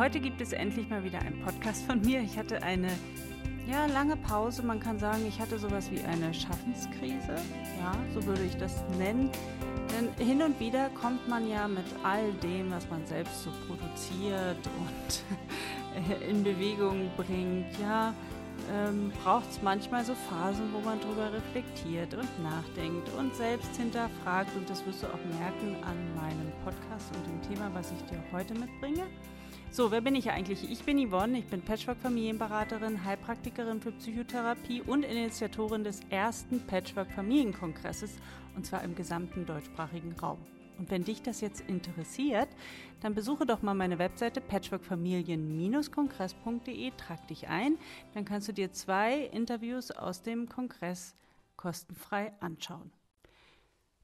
Heute gibt es endlich mal wieder einen Podcast von mir. Ich hatte eine ja, lange Pause. Man kann sagen, ich hatte sowas wie eine Schaffenskrise. Ja, so würde ich das nennen. Denn hin und wieder kommt man ja mit all dem, was man selbst so produziert und in Bewegung bringt, ja, ähm, braucht es manchmal so Phasen, wo man drüber reflektiert und nachdenkt und selbst hinterfragt. Und das wirst du auch merken an meinem Podcast und dem Thema, was ich dir heute mitbringe. So, wer bin ich eigentlich? Ich bin Yvonne, ich bin Patchwork-Familienberaterin, Heilpraktikerin für Psychotherapie und Initiatorin des ersten Patchwork-Familienkongresses und zwar im gesamten deutschsprachigen Raum. Und wenn dich das jetzt interessiert, dann besuche doch mal meine Webseite patchworkfamilien-kongress.de, trag dich ein, dann kannst du dir zwei Interviews aus dem Kongress kostenfrei anschauen.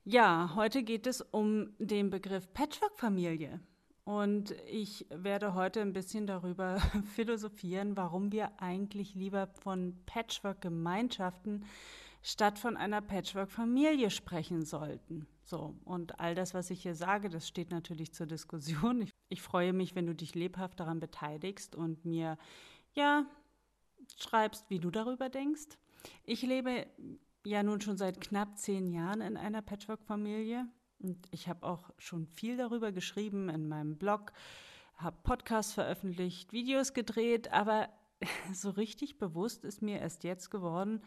Ja, heute geht es um den Begriff Patchwork-Familie. Und ich werde heute ein bisschen darüber philosophieren, warum wir eigentlich lieber von Patchwork-Gemeinschaften statt von einer Patchwork-Familie sprechen sollten. So, und all das, was ich hier sage, das steht natürlich zur Diskussion. Ich, ich freue mich, wenn du dich lebhaft daran beteiligst und mir, ja, schreibst, wie du darüber denkst. Ich lebe ja nun schon seit knapp zehn Jahren in einer Patchwork-Familie. Und ich habe auch schon viel darüber geschrieben in meinem Blog, habe Podcasts veröffentlicht, Videos gedreht, aber so richtig bewusst ist mir erst jetzt geworden,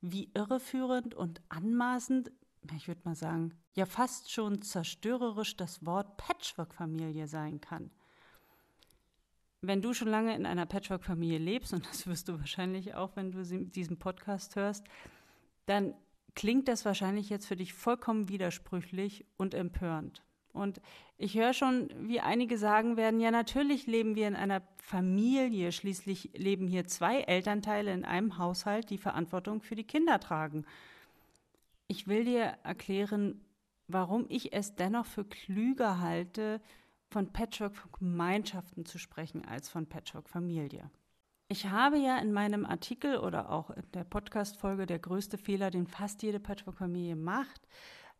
wie irreführend und anmaßend, ich würde mal sagen, ja fast schon zerstörerisch das Wort Patchwork-Familie sein kann. Wenn du schon lange in einer Patchwork-Familie lebst, und das wirst du wahrscheinlich auch, wenn du diesen Podcast hörst, dann klingt das wahrscheinlich jetzt für dich vollkommen widersprüchlich und empörend. Und ich höre schon, wie einige sagen werden, ja natürlich leben wir in einer Familie, schließlich leben hier zwei Elternteile in einem Haushalt, die Verantwortung für die Kinder tragen. Ich will dir erklären, warum ich es dennoch für klüger halte, von Patchwork-Gemeinschaften zu sprechen als von Patchwork-Familie. Ich habe ja in meinem Artikel oder auch in der Podcast-Folge Der größte Fehler, den fast jede Patchwork-Familie macht,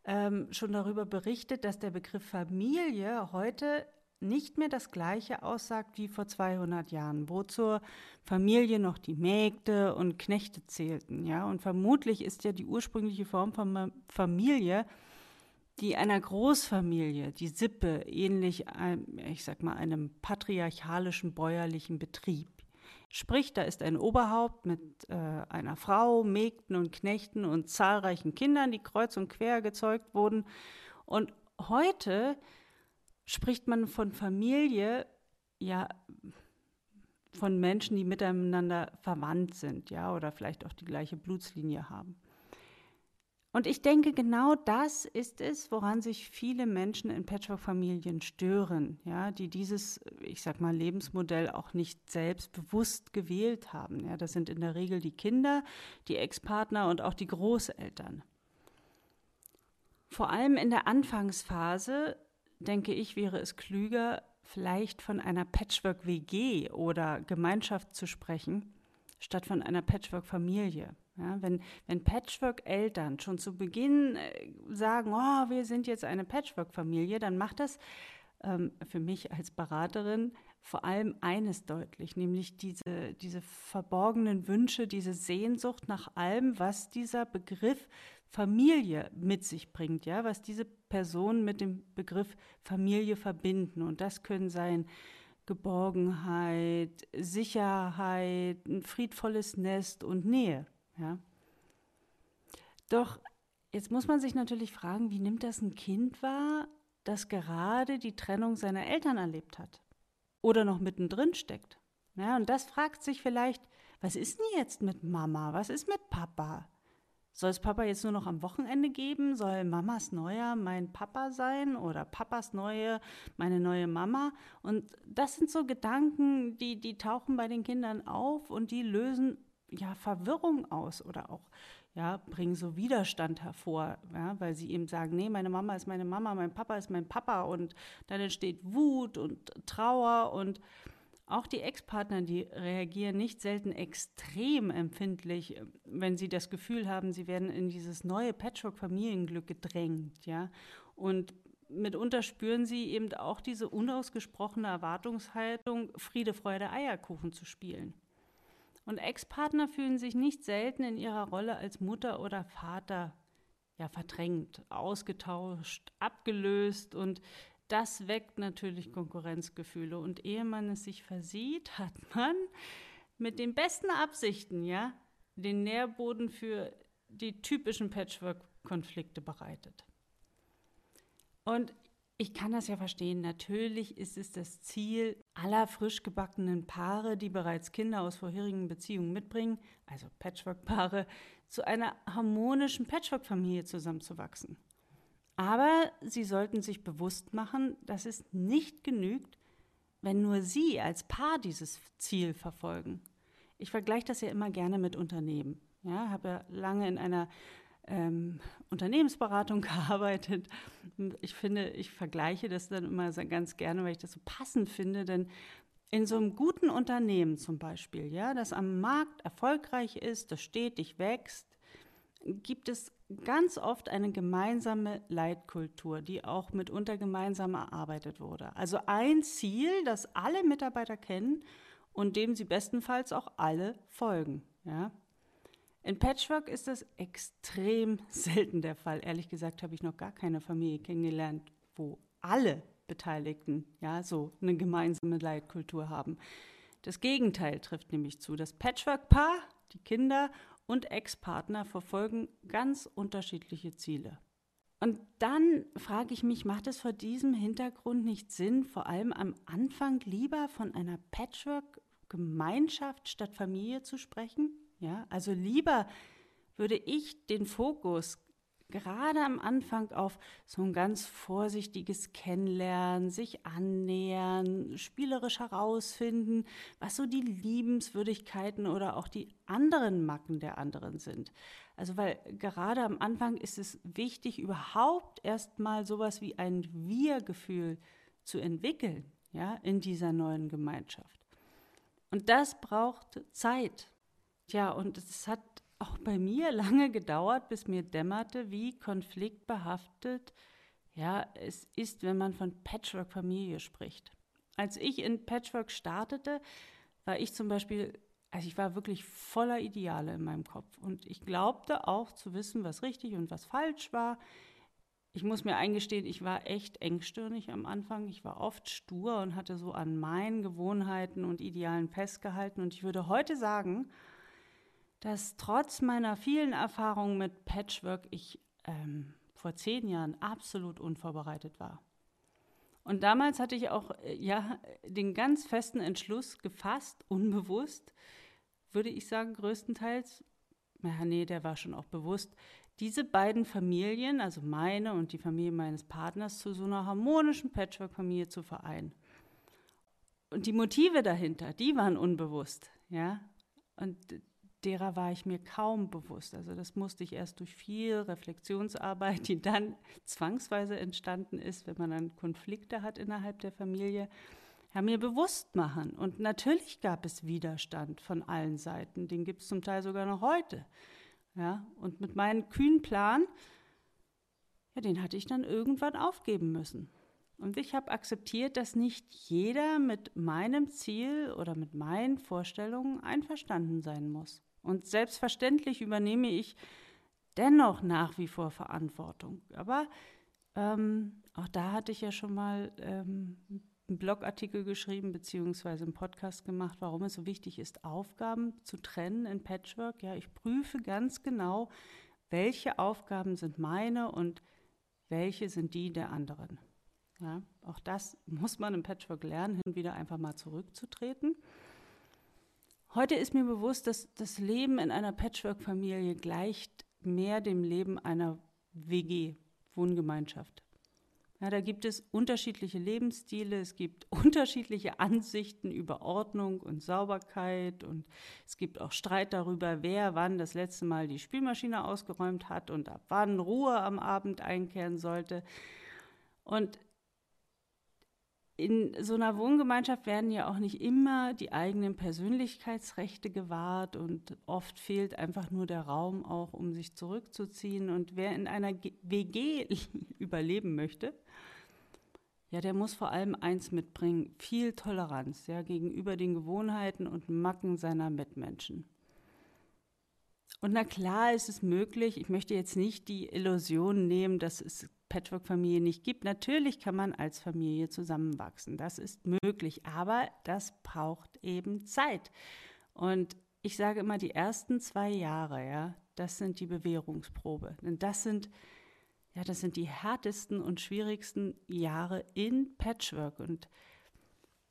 ähm, schon darüber berichtet, dass der Begriff Familie heute nicht mehr das Gleiche aussagt wie vor 200 Jahren, wo zur Familie noch die Mägde und Knechte zählten. Ja? Und vermutlich ist ja die ursprüngliche Form von Familie die einer Großfamilie, die Sippe, ähnlich, ich sag mal, einem patriarchalischen bäuerlichen Betrieb. Sprich, da ist ein Oberhaupt mit äh, einer Frau, Mägden und Knechten und zahlreichen Kindern, die kreuz und quer gezeugt wurden. Und heute spricht man von Familie, ja, von Menschen, die miteinander verwandt sind, ja, oder vielleicht auch die gleiche Blutslinie haben. Und ich denke, genau das ist es, woran sich viele Menschen in Patchwork-Familien stören, ja, die dieses, ich sag mal, Lebensmodell auch nicht selbst bewusst gewählt haben. Ja, das sind in der Regel die Kinder, die Ex-Partner und auch die Großeltern. Vor allem in der Anfangsphase, denke ich, wäre es klüger, vielleicht von einer Patchwork-WG oder Gemeinschaft zu sprechen, statt von einer Patchwork-Familie. Ja, wenn, wenn Patchwork-Eltern schon zu Beginn äh, sagen, oh, wir sind jetzt eine Patchwork-Familie, dann macht das ähm, für mich als Beraterin vor allem eines deutlich, nämlich diese, diese verborgenen Wünsche, diese Sehnsucht nach allem, was dieser Begriff Familie mit sich bringt, ja, was diese Personen mit dem Begriff Familie verbinden. Und das können sein Geborgenheit, Sicherheit, ein friedvolles Nest und Nähe. Ja. Doch jetzt muss man sich natürlich fragen, wie nimmt das ein Kind wahr, das gerade die Trennung seiner Eltern erlebt hat oder noch mittendrin steckt? Ja, und das fragt sich vielleicht, was ist denn jetzt mit Mama? Was ist mit Papa? Soll es Papa jetzt nur noch am Wochenende geben? Soll Mamas Neuer mein Papa sein oder Papas Neue meine neue Mama? Und das sind so Gedanken, die, die tauchen bei den Kindern auf und die lösen ja, Verwirrung aus oder auch ja, bringen so Widerstand hervor, ja, weil sie eben sagen, nee, meine Mama ist meine Mama, mein Papa ist mein Papa und dann entsteht Wut und Trauer und auch die Ex-Partner, die reagieren nicht selten extrem empfindlich, wenn sie das Gefühl haben, sie werden in dieses neue Patchwork-Familienglück gedrängt, ja. Und mitunter spüren sie eben auch diese unausgesprochene Erwartungshaltung, Friede, Freude, Eierkuchen zu spielen. Und Ex-Partner fühlen sich nicht selten in ihrer Rolle als Mutter oder Vater ja verdrängt, ausgetauscht, abgelöst und das weckt natürlich Konkurrenzgefühle. Und ehe man es sich versieht, hat man mit den besten Absichten, ja, den Nährboden für die typischen Patchwork-Konflikte bereitet. Und ich kann das ja verstehen. Natürlich ist es das Ziel aller frisch gebackenen Paare, die bereits Kinder aus vorherigen Beziehungen mitbringen, also Patchwork-Paare, zu einer harmonischen Patchwork-Familie zusammenzuwachsen. Aber sie sollten sich bewusst machen, dass es nicht genügt, wenn nur sie als Paar dieses Ziel verfolgen. Ich vergleiche das ja immer gerne mit Unternehmen. Ja, habe ja lange in einer ähm, Unternehmensberatung gearbeitet. Ich finde, ich vergleiche das dann immer ganz gerne, weil ich das so passend finde, denn in so einem guten Unternehmen zum Beispiel, ja, das am Markt erfolgreich ist, das stetig wächst, gibt es ganz oft eine gemeinsame Leitkultur, die auch mitunter gemeinsam erarbeitet wurde. Also ein Ziel, das alle Mitarbeiter kennen und dem sie bestenfalls auch alle folgen. Ja. In Patchwork ist das extrem selten der Fall. Ehrlich gesagt habe ich noch gar keine Familie kennengelernt, wo alle Beteiligten ja so eine gemeinsame Leitkultur haben. Das Gegenteil trifft nämlich zu. Das Patchwork-Paar, die Kinder und Ex-Partner verfolgen ganz unterschiedliche Ziele. Und dann frage ich mich, macht es vor diesem Hintergrund nicht Sinn, vor allem am Anfang lieber von einer Patchwork-Gemeinschaft statt Familie zu sprechen? Ja, also lieber würde ich den Fokus gerade am Anfang auf so ein ganz vorsichtiges Kennenlernen, sich annähern, spielerisch herausfinden, was so die Liebenswürdigkeiten oder auch die anderen Macken der anderen sind. Also weil gerade am Anfang ist es wichtig, überhaupt erstmal sowas wie ein Wir-Gefühl zu entwickeln, ja, in dieser neuen Gemeinschaft. Und das braucht Zeit. Ja, und es hat auch bei mir lange gedauert, bis mir dämmerte, wie konfliktbehaftet ja, es ist, wenn man von Patchwork-Familie spricht. Als ich in Patchwork startete, war ich zum Beispiel, also ich war wirklich voller Ideale in meinem Kopf und ich glaubte auch zu wissen, was richtig und was falsch war. Ich muss mir eingestehen, ich war echt engstirnig am Anfang. Ich war oft stur und hatte so an meinen Gewohnheiten und Idealen festgehalten. Und ich würde heute sagen, dass trotz meiner vielen Erfahrungen mit Patchwork ich ähm, vor zehn Jahren absolut unvorbereitet war. Und damals hatte ich auch äh, ja den ganz festen Entschluss gefasst, unbewusst, würde ich sagen, größtenteils, ja, nee, der war schon auch bewusst, diese beiden Familien, also meine und die Familie meines Partners, zu so einer harmonischen Patchwork-Familie zu vereinen. Und die Motive dahinter, die waren unbewusst, ja. Und derer war ich mir kaum bewusst. Also das musste ich erst durch viel Reflexionsarbeit, die dann zwangsweise entstanden ist, wenn man dann Konflikte hat innerhalb der Familie, ja, mir bewusst machen. Und natürlich gab es Widerstand von allen Seiten. Den gibt es zum Teil sogar noch heute. Ja, und mit meinem kühnen Plan, ja, den hatte ich dann irgendwann aufgeben müssen. Und ich habe akzeptiert, dass nicht jeder mit meinem Ziel oder mit meinen Vorstellungen einverstanden sein muss. Und selbstverständlich übernehme ich dennoch nach wie vor Verantwortung. Aber ähm, auch da hatte ich ja schon mal ähm, einen Blogartikel geschrieben beziehungsweise einen Podcast gemacht, warum es so wichtig ist, Aufgaben zu trennen in Patchwork. Ja, ich prüfe ganz genau, welche Aufgaben sind meine und welche sind die der anderen. Ja, auch das muss man im Patchwork lernen, hin wieder einfach mal zurückzutreten. Heute ist mir bewusst, dass das Leben in einer Patchwork-Familie gleicht mehr dem Leben einer WG, Wohngemeinschaft. Ja, da gibt es unterschiedliche Lebensstile, es gibt unterschiedliche Ansichten über Ordnung und Sauberkeit und es gibt auch Streit darüber, wer wann das letzte Mal die Spülmaschine ausgeräumt hat und ab wann Ruhe am Abend einkehren sollte. Und in so einer Wohngemeinschaft werden ja auch nicht immer die eigenen Persönlichkeitsrechte gewahrt und oft fehlt einfach nur der Raum auch, um sich zurückzuziehen. Und wer in einer WG überleben möchte, ja, der muss vor allem eins mitbringen, viel Toleranz, ja, gegenüber den Gewohnheiten und Macken seiner Mitmenschen. Und na klar ist es möglich, ich möchte jetzt nicht die Illusion nehmen, dass es Patchwork-Familie nicht gibt. Natürlich kann man als Familie zusammenwachsen, das ist möglich, aber das braucht eben Zeit. Und ich sage immer, die ersten zwei Jahre, ja, das sind die Bewährungsprobe. Denn das sind ja, das sind die härtesten und schwierigsten Jahre in Patchwork. Und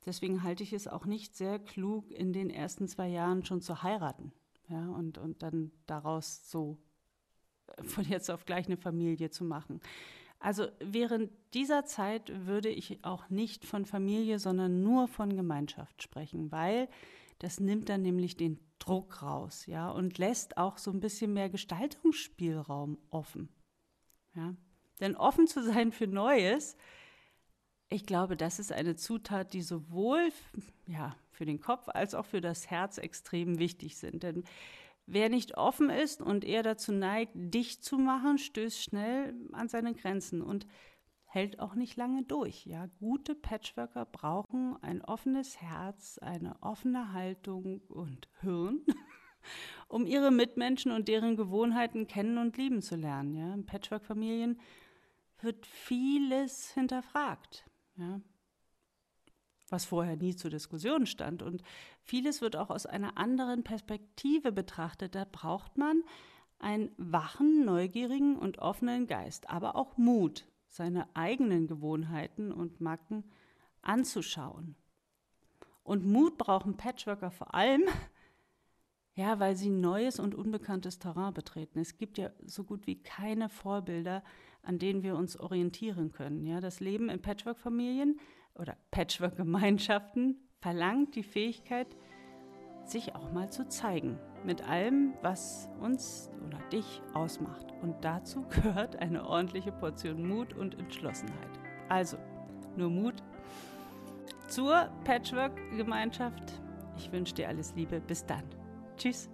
deswegen halte ich es auch nicht sehr klug, in den ersten zwei Jahren schon zu heiraten. Ja, und, und dann daraus so von jetzt auf gleich eine Familie zu machen. Also während dieser Zeit würde ich auch nicht von Familie, sondern nur von Gemeinschaft sprechen, weil das nimmt dann nämlich den Druck raus, ja, und lässt auch so ein bisschen mehr Gestaltungsspielraum offen. Ja? Denn offen zu sein für Neues, ich glaube, das ist eine Zutat, die sowohl ja, für den Kopf als auch für das Herz extrem wichtig sind. Denn wer nicht offen ist und eher dazu neigt, dicht zu machen, stößt schnell an seine Grenzen und hält auch nicht lange durch. Ja, gute Patchworker brauchen ein offenes Herz, eine offene Haltung und Hirn um ihre Mitmenschen und deren Gewohnheiten kennen und lieben zu lernen. Ja? In Patchwork-Familien wird vieles hinterfragt, ja? Was vorher nie zur Diskussion stand. Und vieles wird auch aus einer anderen Perspektive betrachtet. Da braucht man einen wachen, neugierigen und offenen Geist, aber auch Mut, seine eigenen Gewohnheiten und Macken anzuschauen. Und Mut brauchen Patchworker vor allem, ja, weil sie neues und unbekanntes Terrain betreten. Es gibt ja so gut wie keine Vorbilder, an denen wir uns orientieren können. Ja, das Leben in Patchwork-Familien oder Patchwork-Gemeinschaften verlangt die Fähigkeit, sich auch mal zu zeigen. Mit allem, was uns oder dich ausmacht. Und dazu gehört eine ordentliche Portion Mut und Entschlossenheit. Also, nur Mut zur Patchwork-Gemeinschaft. Ich wünsche dir alles Liebe. Bis dann. Tschüss.